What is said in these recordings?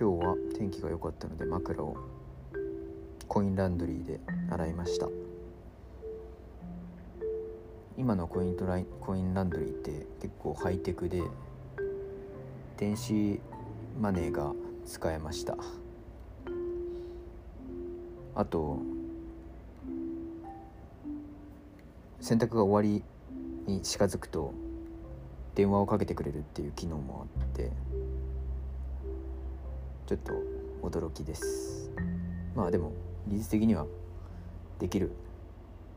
今日は天気が良かったので枕をコインランドリーで洗いました。今のコイントライコインランドリーって結構ハイテクで電子マネーが使えました。あと洗濯が終わりに近づくと電話をかけてくれるっていう機能もあってちょっと驚きです。まあでも技術的にはできる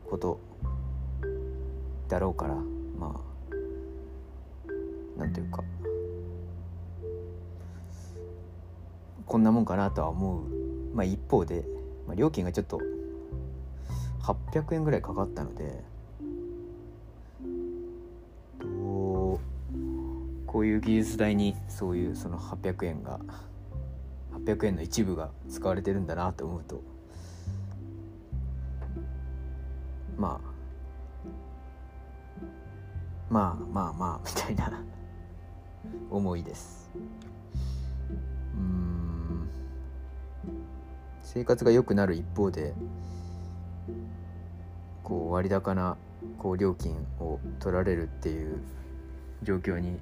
ことだろうからまあなんというかこんなもんかなとは思う。まあ一方で、まあ、料金がちょっと800円ぐらいかかったのでこういう技術代にそういうその800円が800円の一部が使われてるんだなと思うとまあまあまあまあみたいな思いです。うん。生活が良くなる一方でこう割高なこう料金を取られるっていう状況に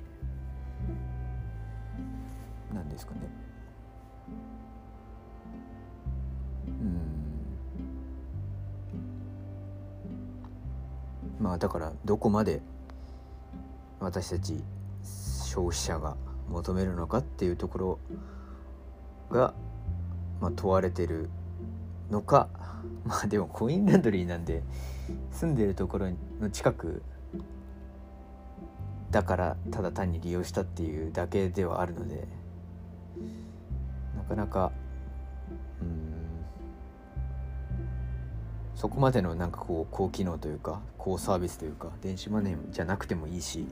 何ですかね。まあだからどこまで私たち消費者が求めるのかっていうところが、まあ、問われてるのか まあでもコインランドリーなんで住んでるところの近くだからただ単に利用したっていうだけではあるのでなかなかそこまでのなんかこう高機能というか高サービスというか電子マネーじゃなくてもいいし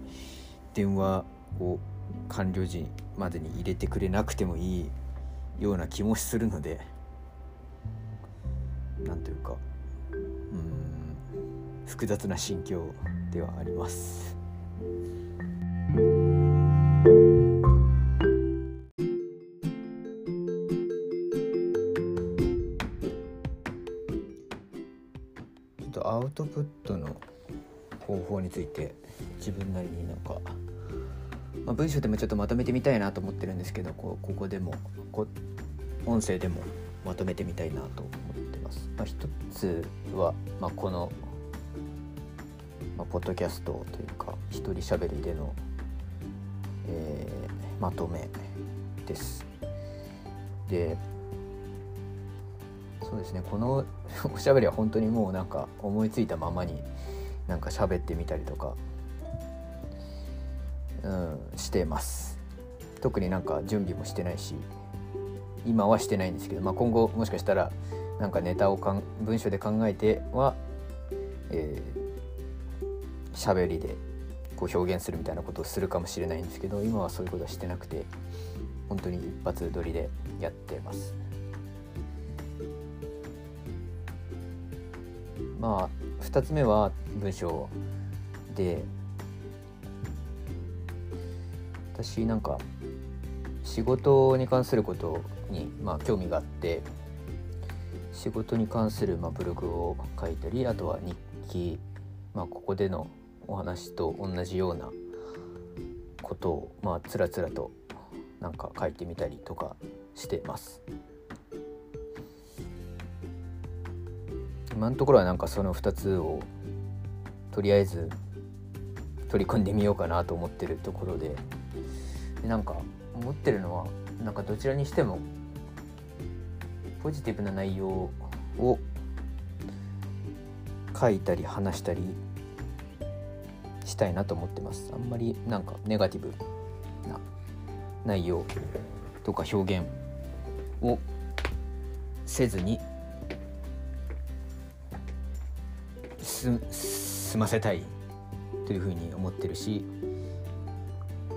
電話を完了時までに入れてくれなくてもいいような気もするのでなんというかうん複雑な心境ではあります。ウトプットの方法について自分なりになんか、まあ、文章でもちょっとまとめてみたいなと思ってるんですけどこここでもこ音声でもまとめてみたいなと思ってます。まあ、一つは、まあ、この、まあ、ポッドキャストというか一人喋りでの、えー、まとめです。でそうですねこの おしゃべりは本当にもうなんか思いついたままになんか喋ってみたりとか、うん、してます特になんか準備もしてないし今はしてないんですけど、まあ、今後もしかしたらなんかネタをかん文章で考えてはえー、喋りでこう表現するみたいなことをするかもしれないんですけど今はそういうことはしてなくて本当に一発撮りでやってます。まあ2つ目は文章で私なんか仕事に関することに、まあ、興味があって仕事に関する、まあ、ブログを書いたりあとは日記、まあ、ここでのお話と同じようなことを、まあ、つらつらとなんか書いてみたりとかしてます。今のところはなんかその2つをとりあえず取り込んでみようかなと思ってるところででなんか思ってるのはなんかどちらにしてもポジティブな内容を書いたり話したりしたいなと思ってます。あんまりなんかネガティブな内容とか表現をせずに済ませたいというふうに思ってるし、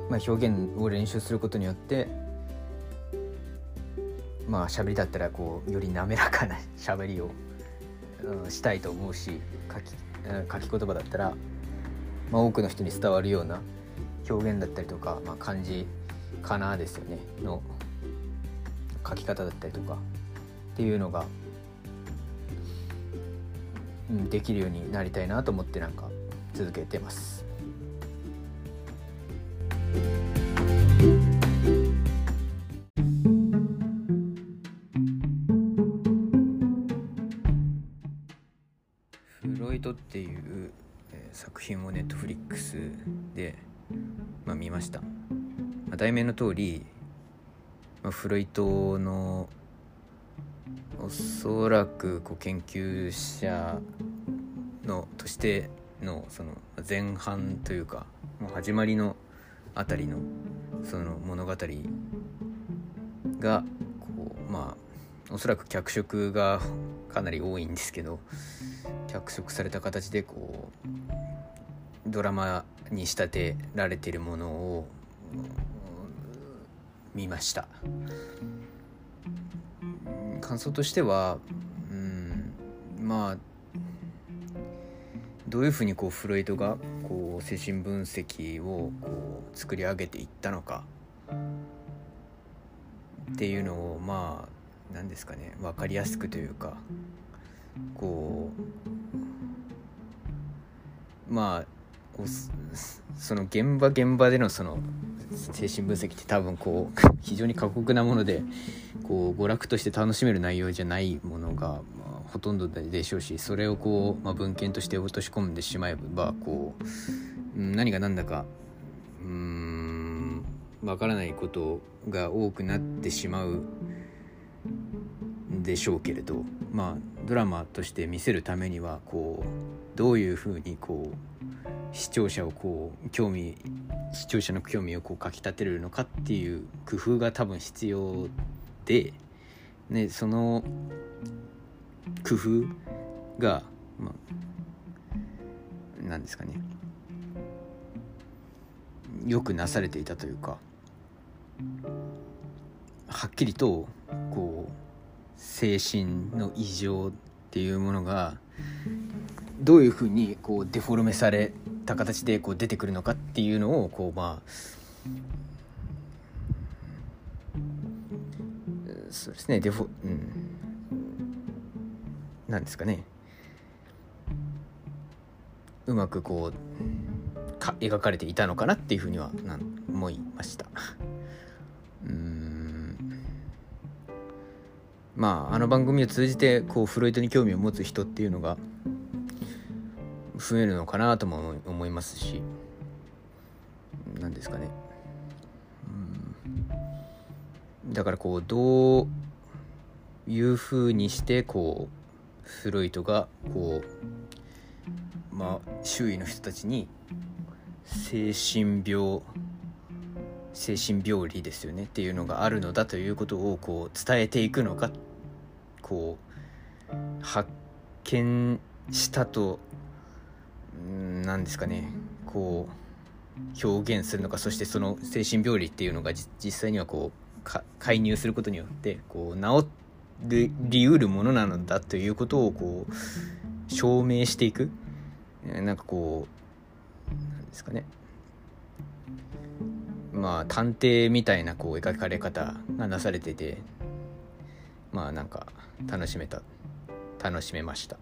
まあ、表現を練習することによってまあ喋りだったらこうより滑らかな 喋りを、したいと思うし書き書き言葉だったら、まあ、多くの人に伝わるような表現だったりとか、まあ、漢字かなですよね。の描き方だったりとかっていうのが、できるようになりたいなと思ってなんか続けてます。フロイトっていう、えー、作品をネットフリックスで、まあ、見ました、まあ、題名の通り、まあ、フロイトのおそらくこう研究者のとしてのその前半というか始まりのあたりのその物語がこうまあおそらく脚色がかなり多いんですけど脚色された形でこうドラマに仕立てられているものを見ました。感想としてはうんまあどういうふうにこうフロイトがこう精神分析をこう作り上げていったのか。っていうのをまあ何ですかね。分かりやすくというかこうまあその現場現場でのその精神分析って多分こう 非常に過酷なものでこう娯楽として楽しめる内容じゃないものが、まあ、ほとんどでしょうしそれをこう、まあ、文献として落とし込んでしまえばこう何が何だかうんわからないことが多くなってしまうでしょうけれどまあドラマとして見せるためにはこうどういうふうにこう視聴者をこう興味視聴者の興味をこうかきたてるのかっていう工夫が多分必要で、ね、その工夫が、まあ、なんですかね。よくなされていたというかはっきりとこう精神の異常っていうものがどういうふうにこうデフォルメされた形でこう出てくるのかっていうのをこうまあそうですねデフォうん。なんですかね。うまくこうか描かれていたのかなっていうふうにはな思いました。うん。まああの番組を通じてこうフロイトに興味を持つ人っていうのが増えるのかなとも思いますし何ですかね。うん。だからこうどういうふうにしてこうフロイトがこうまあ周囲の人たちに精神病精神病理ですよねっていうのがあるのだということをこう伝えていくのかこう発見したと何ですかねこう表現するのかそしてその精神病理っていうのが実際にはこう介入することによってこう治りうるものなのだということをこう証明していくなんかこうなんですかねまあ探偵みたいなこう描かれ方がなされててまあなんか楽しめた楽しめました。